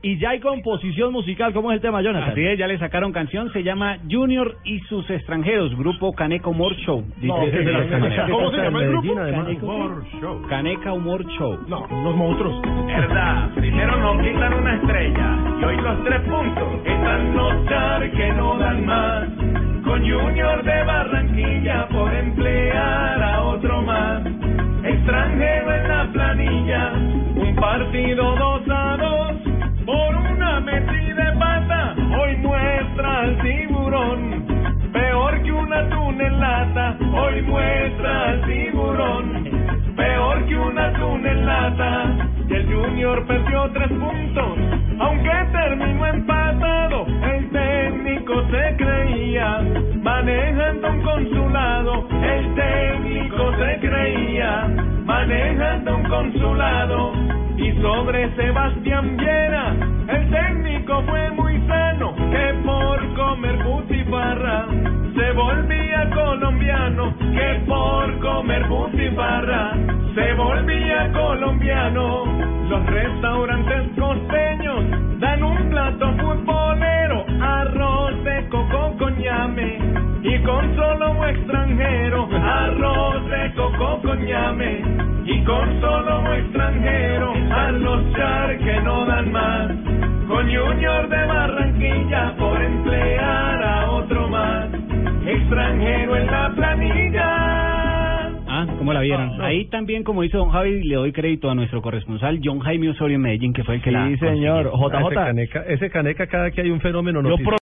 Y ya hay composición musical, ¿cómo es el tema, Jonathan? Así es, ya le sacaron canción, se llama Junior y sus extranjeros, grupo Caneca Humor Show. Es de la Caneca. ¿Cómo se llama el grupo? Caneca Humor Show. Caneca Humor Show. No, los monstruos. Verdad, primero nos quitan una estrella y hoy los tres puntos están notar que no dan más. Con Junior de Barranquilla por emplear a otro más. Extranjero en la planilla, un partido dos a atún en hoy muestra tiburón. Peor que un atún en. Y el Junior perdió tres puntos, aunque terminó empatado. El técnico se creía manejando un consulado. El técnico se creía manejando un consulado. Y sobre Sebastián Viera, el técnico volvía colombiano, que por comer butifarra se volvía colombiano. Los restaurantes costeños dan un plato futbolero, arroz de coco con ñame y con solo extranjero, arroz de coco con ñame y con solo extranjero, a los char que no dan más, con Junior de Barranquilla por emplear ¿cómo la vieron? Ahí también, como dice don Javi, le doy crédito a nuestro corresponsal John Jaime Osorio en Medellín, que fue el que la Sí, señor. JJ. Ese caneca, ese caneca cada que hay un fenómeno noticioso.